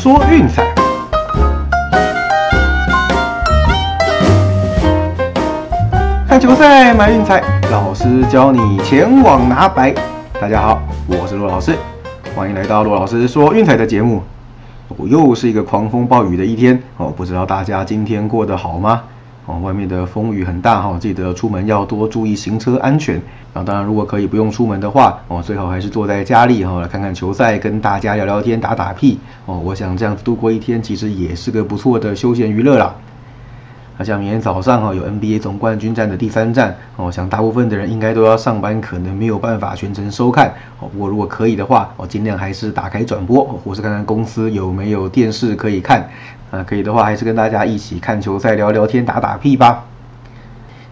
说运彩。看球赛买运彩，老师教你前往拿白。大家好，我是陆老师，欢迎来到陆老师说运彩的节目。我又是一个狂风暴雨的一天哦，不知道大家今天过得好吗？外面的风雨很大哈，记得出门要多注意行车安全。啊，当然如果可以不用出门的话，哦，最好还是坐在家里哈，来看看球赛，跟大家聊聊天，打打屁。哦，我想这样子度过一天，其实也是个不错的休闲娱乐啦。那像明天早上哈有 NBA 总冠军战的第三战哦，想大部分的人应该都要上班，可能没有办法全程收看哦。不过如果可以的话，我尽量还是打开转播，或是看看公司有没有电视可以看。啊，可以的话还是跟大家一起看球赛，聊聊天，打打屁吧。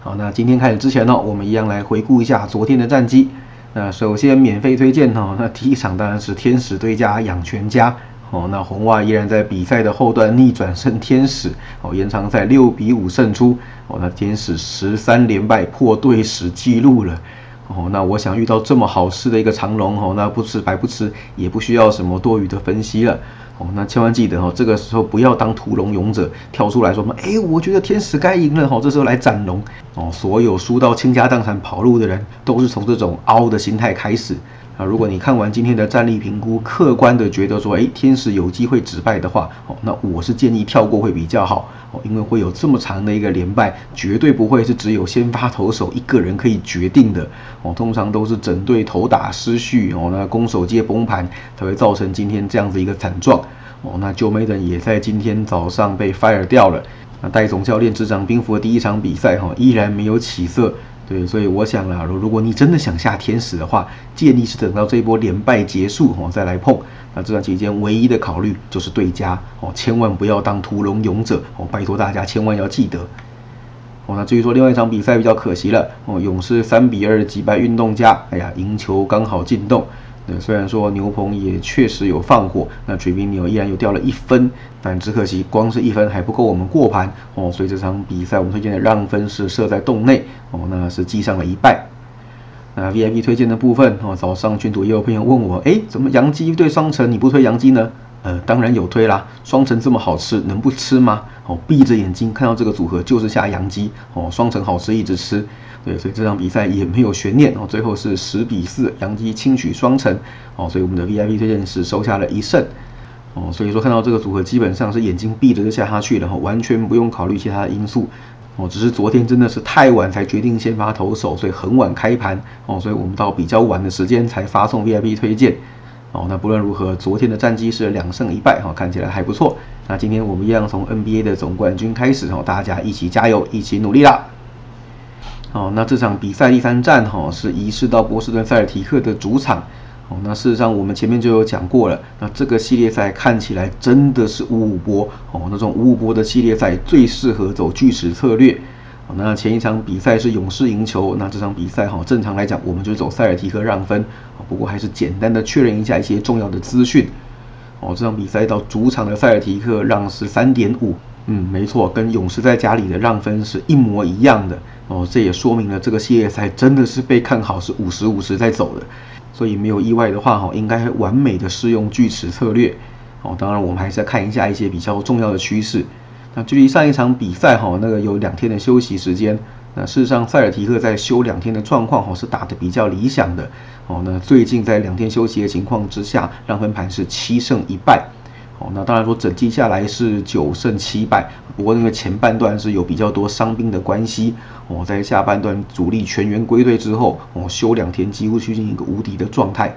好，那今天开始之前呢，我们一样来回顾一下昨天的战绩。那首先免费推荐哦，那第一场当然是天使对家养全家。哦，那红袜依然在比赛的后段逆转胜天使，哦，延长赛六比五胜出，哦，那天使十三连败破队史纪录了，哦，那我想遇到这么好吃的一个长龙，哦，那不吃白不吃，也不需要什么多余的分析了，哦，那千万记得哦，这个时候不要当屠龙勇者跳出来说嘛，哎，我觉得天使该赢了，哦，这时候来斩龙，哦，所有输到倾家荡产跑路的人，都是从这种凹的心态开始。啊，如果你看完今天的战力评估，客观的觉得说，哎，天使有机会止败的话，哦，那我是建议跳过会比较好，哦，因为会有这么长的一个连败，绝对不会是只有先发投手一个人可以决定的，哦，通常都是整队投打失序，哦，那攻守皆崩盘，才会造成今天这样子一个惨状，哦，那 Joe Maiden 也在今天早上被 fire 掉了，那戴总教练执掌兵符的第一场比赛，哈，依然没有起色。对，所以我想啊，如如果你真的想下天使的话，建议是等到这一波连败结束哦再来碰。那这段期间唯一的考虑就是对家哦，千万不要当屠龙勇者哦，拜托大家千万要记得。哦，那至于说另外一场比赛比较可惜了哦，勇士三比二击败运动家，哎呀，赢球刚好进洞。虽然说牛棚也确实有放火，那水兵牛依然又掉了一分，但只可惜光是一分还不够我们过盘哦，所以这场比赛我们推荐的让分是设在洞内哦，那是记上了一败。那 VIP 推荐的部分哦，早上群组也有朋友问我，哎，怎么杨基对双城你不推杨基呢？呃，当然有推啦，双城这么好吃，能不吃吗？哦，闭着眼睛看到这个组合就是下阳鸡。哦，双城好吃一直吃，对，所以这场比赛也没有悬念。哦，最后是十比四，阳基轻取双城。哦，所以我们的 VIP 推荐是收下了一胜。哦，所以说看到这个组合基本上是眼睛闭着就下下去了。哈，完全不用考虑其他的因素。哦，只是昨天真的是太晚才决定先发投手，所以很晚开盘。哦，所以我们到比较晚的时间才发送 VIP 推荐。哦，那不论如何，昨天的战绩是两胜一败，哈，看起来还不错。那今天我们一样从 NBA 的总冠军开始，哈，大家一起加油，一起努力啦。哦，那这场比赛第三战，哈，是移师到波士顿塞尔提克的主场。哦，那事实上我们前面就有讲过了，那这个系列赛看起来真的是五五波，哦，那种五五波的系列赛最适合走巨齿策略。那前一场比赛是勇士赢球，那这场比赛哈，正常来讲我们就走塞尔提克让分，不过还是简单的确认一下一些重要的资讯。哦，这场比赛到主场的塞尔提克让是三点五，嗯，没错，跟勇士在家里的让分是一模一样的。哦，这也说明了这个系列赛真的是被看好是五十五十在走的，所以没有意外的话哈，应该完美的适用锯齿策略。哦，当然我们还是要看一下一些比较重要的趋势。那距离上一场比赛哈，那个有两天的休息时间。那事实上，塞尔提克在休两天的状况哈是打得比较理想的哦。那最近在两天休息的情况之下，让分盘是七胜一败哦。那当然说整季下来是九胜七败，不过那个前半段是有比较多伤兵的关系哦。在下半段主力全员归队之后哦，休两天几乎趋近一个无敌的状态。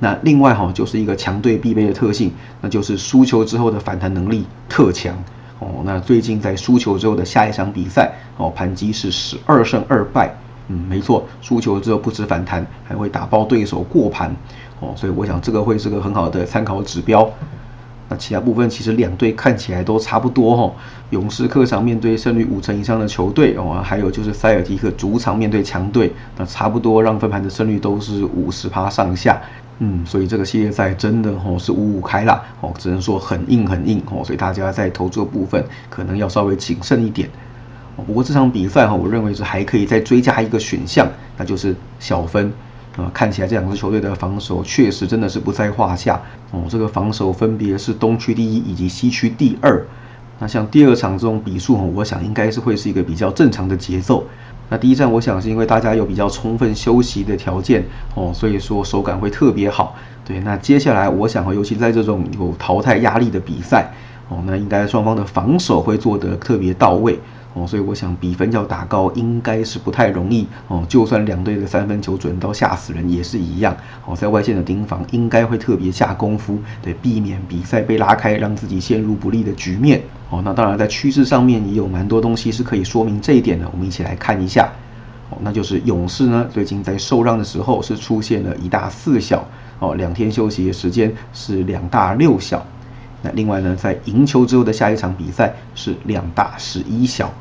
那另外哈就是一个强队必备的特性，那就是输球之后的反弹能力特强。哦，那最近在输球之后的下一场比赛，哦，盘击是十二胜二败，嗯，没错，输球之后不止反弹，还会打爆对手过盘，哦，所以我想这个会是个很好的参考指标。那其他部分其实两队看起来都差不多哈，勇士客场面对胜率五成以上的球队，哦，还有就是塞尔提克主场面对强队，那差不多让分盘的胜率都是五十趴上下。嗯，所以这个系列赛真的吼是五五开啦，哦，只能说很硬很硬哦，所以大家在投注部分可能要稍微谨慎一点。不过这场比赛哈，我认为是还可以再追加一个选项，那就是小分啊，看起来这两支球队的防守确实真的是不在话下哦。这个防守分别是东区第一以及西区第二。那像第二场这种比数我想应该是会是一个比较正常的节奏。那第一站我想是因为大家有比较充分休息的条件哦，所以说手感会特别好。对，那接下来我想尤其在这种有淘汰压力的比赛哦，那应该双方的防守会做得特别到位。哦，所以我想比分要打高应该是不太容易哦。就算两队的三分球准到吓死人也是一样哦。在外线的盯防应该会特别下功夫，对，避免比赛被拉开，让自己陷入不利的局面哦。那当然在趋势上面也有蛮多东西是可以说明这一点的，我们一起来看一下哦。那就是勇士呢，最近在受让的时候是出现了一大四小哦，两天休息的时间是两大六小。那另外呢，在赢球之后的下一场比赛是两大十一小，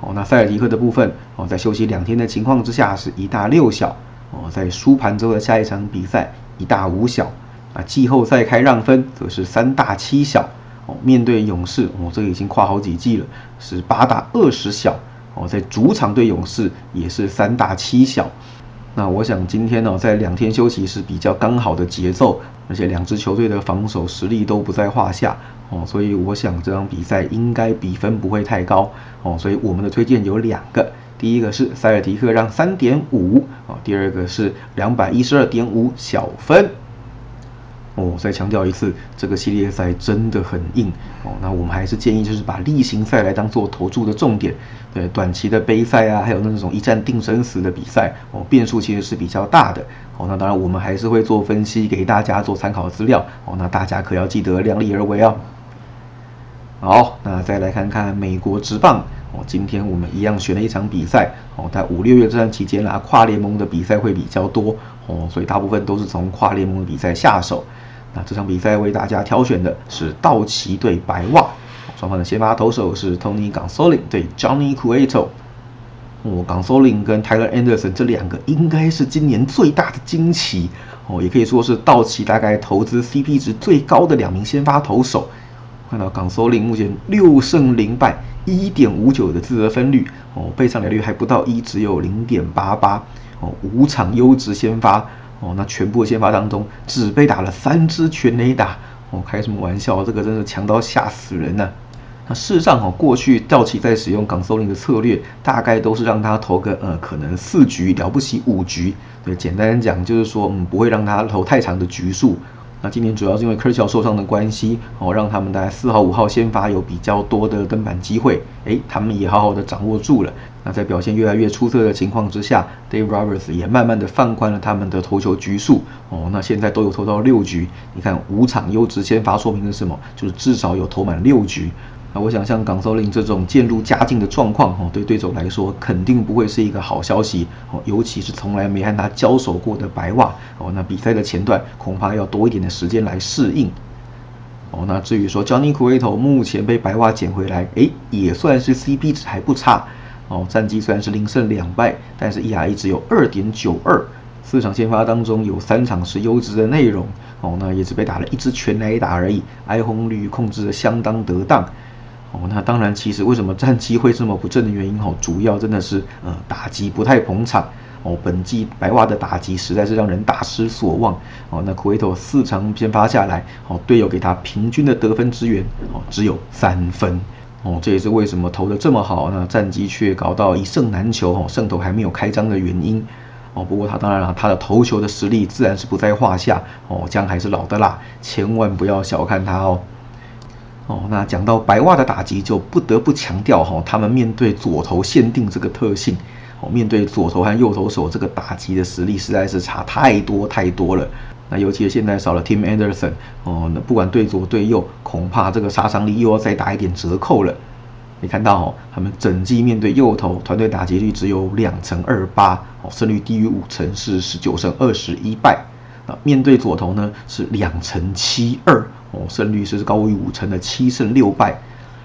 哦，那塞尔提克的部分哦，在休息两天的情况之下是一大六小，哦，在输盘之后的下一场比赛一大五小，啊，季后赛开让分则是三大七小，哦，面对勇士，哦，这个已经跨好几季了，是八大二十小，哦，在主场对勇士也是三大七小。那我想今天呢，在两天休息是比较刚好的节奏，而且两支球队的防守实力都不在话下哦，所以我想这场比赛应该比分不会太高哦，所以我们的推荐有两个，第一个是塞尔提克让三点五哦，第二个是两百一十二点五小分。哦，再强调一次，这个系列赛真的很硬哦。那我们还是建议，就是把例行赛来当做投注的重点。对，短期的杯赛啊，还有那种一战定生死的比赛哦，变数其实是比较大的。哦，那当然我们还是会做分析，给大家做参考资料。哦，那大家可要记得量力而为哦。好，那再来看看美国职棒哦。今天我们一样选了一场比赛哦，在五六月这段期间啦，跨联盟的比赛会比较多哦，所以大部分都是从跨联盟的比赛下手。那这场比赛为大家挑选的是道奇对白袜，双方的先发投手是 Tony Gonsolin 对 Johnny Cueto。哦，Gonsolin 跟 Tyler Anderson 这两个应该是今年最大的惊奇哦，也可以说是道奇大概投资 CP 值最高的两名先发投手。看到 Gonsolin 目前六胜零败，一点五九的自责分率哦，被上垒率还不到一，只有零点八八哦，五场优质先发。哦，那全部的先发当中只被打了三支全垒打，哦，开什么玩笑？这个真是强到吓死人呐！那事实上，哦，过去道奇在使用港索林的策略，大概都是让他投个呃，可能四局了不起五局，对，简单讲就是说，嗯，不会让他投太长的局数。那今年主要是因为科乔受伤的关系，哦，让他们在四号、五号先发有比较多的登板机会，诶，他们也好好的掌握住了。那在表现越来越出色的情况之下，Dave Roberts 也慢慢的放宽了他们的投球局数，哦，那现在都有投到六局。你看五场优质先发说明了什么？就是至少有投满六局。那我想像港搜令这种渐入佳境的状况，哦，对对手来说肯定不会是一个好消息，哦，尤其是从来没和他交手过的白袜，哦，那比赛的前段恐怕要多一点的时间来适应，哦，那至于说 Johnny Cueto 目前被白袜捡回来，哎，也算是 CP 值还不差，哦，战绩虽然是零胜两败，但是 ERA 只有二点九二，四场先发当中有三场是优质的内容，哦，那也只被打了一支全垒打而已，挨轰率控制的相当得当。哦，那当然，其实为什么战绩会这么不正的原因，哦，主要真的是呃打击不太捧场。哦，本季白袜的打击实在是让人大失所望。哦，那库维托四场先发下来，哦，队友给他平均的得分支援，哦，只有三分。哦，这也是为什么投的这么好，那战绩却搞到一胜难求，哦，胜投还没有开张的原因。哦，不过他当然了，他的投球的实力自然是不在话下。哦，姜还是老的辣，千万不要小看他哦。哦，那讲到白袜的打击，就不得不强调哈，他们面对左投限定这个特性，哦，面对左投和右投手这个打击的实力实在是差太多太多了。那尤其是现在少了 Tim Anderson，哦，那不管对左对右，恐怕这个杀伤力又要再打一点折扣了。你看到哦，他们整季面对右投，团队打击率只有两成二八，哦，胜率低于五成，是十九胜二十一败。那面对左投呢，是两成七二。哦，胜率是高于五成的七胜六败，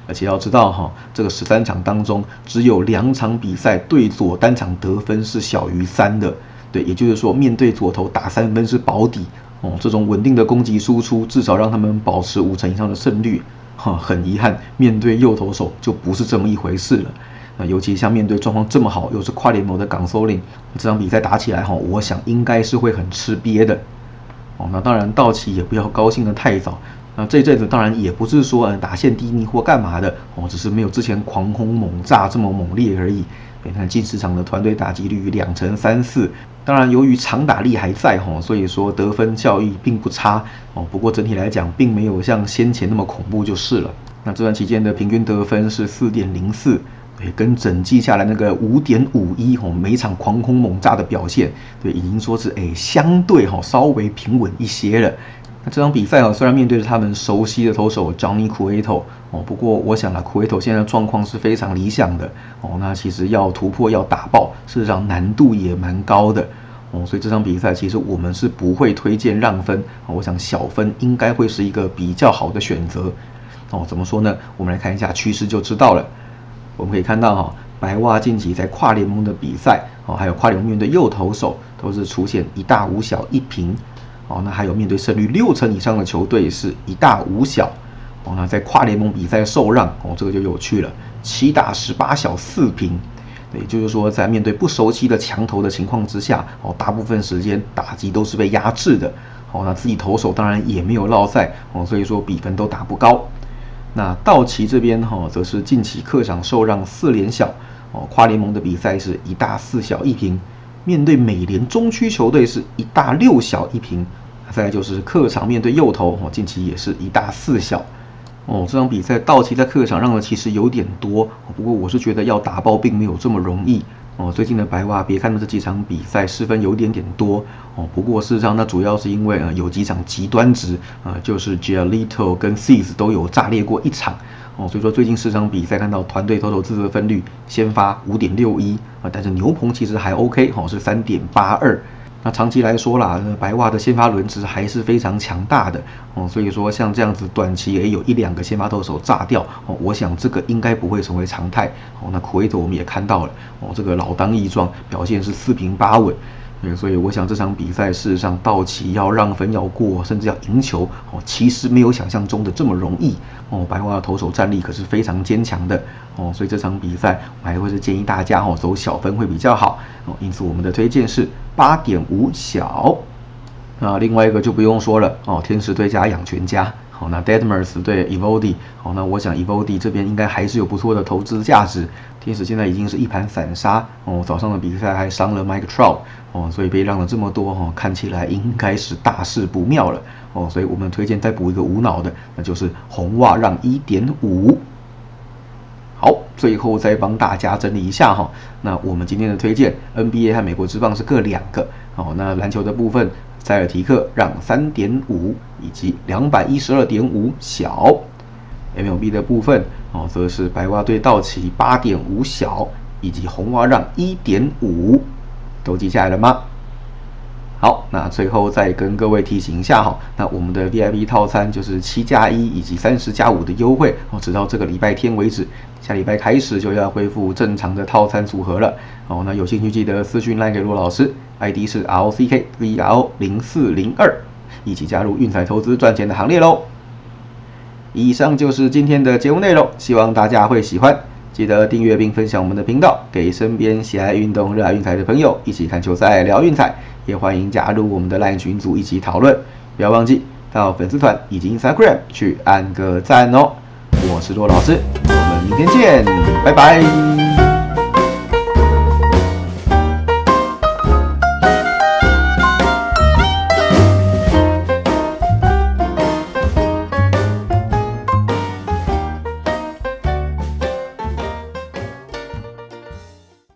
而且要知道哈，这个十三场当中只有两场比赛对左单场得分是小于三的，对，也就是说面对左投打三分是保底哦，这种稳定的攻击输出至少让他们保持五成以上的胜率，哈，很遗憾面对右投手就不是这么一回事了。那尤其像面对状况这么好，又是跨联盟的港首领，这场比赛打起来哈，我想应该是会很吃瘪的。哦，那当然道奇也不要高兴的太早。那这一阵子当然也不是说嗯打线低迷或干嘛的哦，只是没有之前狂轰猛炸这么猛烈而已。你看进市场的团队打击率两成三四，当然由于长打力还在哈，所以说得分效益并不差哦。不过整体来讲，并没有像先前那么恐怖就是了。那这段期间的平均得分是四点零四，也，跟整季下来那个五点五一哦，每场狂轰猛炸的表现，对，已经说是哎相对哈稍微平稳一些了。那这场比赛哦，虽然面对着他们熟悉的投手 Johnny Cueto 哦，不过我想啊，Cueto 现在状况是非常理想的哦。那其实要突破要打爆，事实上难度也蛮高的哦。所以这场比赛其实我们是不会推荐让分。我想小分应该会是一个比较好的选择哦。怎么说呢？我们来看一下趋势就知道了。我们可以看到哈，白袜近期在跨联盟的比赛哦，还有跨联盟面对右投手都是出现一大五小一平。哦，那还有面对胜率六成以上的球队是一大五小，哦，那在跨联盟比赛受让，哦，这个就有趣了，七大十八小四平，也就是说在面对不熟悉的强投的情况之下，哦，大部分时间打击都是被压制的，哦，那自己投手当然也没有落赛，哦，所以说比分都打不高。那道奇这边哈，则是近期客场受让四连小，哦，跨联盟的比赛是一大四小一平。面对美联中区球队是一大六小一平，再来就是客场面对右投哦，近期也是一大四小哦。这场比赛道奇在客场让的其实有点多，不过我是觉得要打爆并没有这么容易哦。最近的白袜别看到这几场比赛失分有点点多哦，不过事实上那主要是因为呃有几场极端值呃就是 gelito 跟 s e a s 都有炸裂过一场。哦，所以说最近四场比赛看到团队投手自责分率先发五点六一啊，但是牛棚其实还 OK，哦是三点八二。那长期来说啦，白袜的先发轮值还是非常强大的哦，所以说像这样子短期也有一两个先发投手炸掉哦，我想这个应该不会成为常态哦。那库维特我们也看到了哦，这个老当益壮，表现是四平八稳。所以我想这场比赛事实上道奇要让分要过，甚至要赢球哦，其实没有想象中的这么容易哦。白袜的投手战力可是非常坚强的哦，所以这场比赛我还会是建议大家哦走小分会比较好哦。因此我们的推荐是八点五小。那另外一个就不用说了哦，天使队加养全家。好，那 Deadmers 对 Evody，好，那我想 Evody 这边应该还是有不错的投资价值。天使现在已经是一盘散沙哦，早上的比赛还伤了 Mike Trout 哦，所以被让了这么多哈，看起来应该是大事不妙了哦，所以我们推荐再补一个无脑的，那就是红袜让一点五。好，最后再帮大家整理一下哈，那我们今天的推荐 NBA 和美国职棒是各两个哦，那篮球的部分。塞尔提克让三点五以及两百一十二点五小，MLB 的部分哦，则是白袜队道奇八点五小以及红袜让一点五，都记下来了吗？好，那最后再跟各位提醒一下哈，那我们的 VIP 套餐就是七加一以及三十加五的优惠哦，直到这个礼拜天为止，下礼拜开始就要恢复正常的套餐组合了哦。那有兴趣记得私讯来给骆老师。ID 是 LCKVRO 零四零二，一起加入运彩投资赚钱的行列喽！以上就是今天的节目内容，希望大家会喜欢。记得订阅并分享我们的频道，给身边喜爱运动、热爱运彩的朋友一起看球赛、聊运彩。也欢迎加入我们的 LINE 群组一起讨论。不要忘记到粉丝团以及 Instagram 去按个赞哦！我是骆老师，我们明天见，拜拜。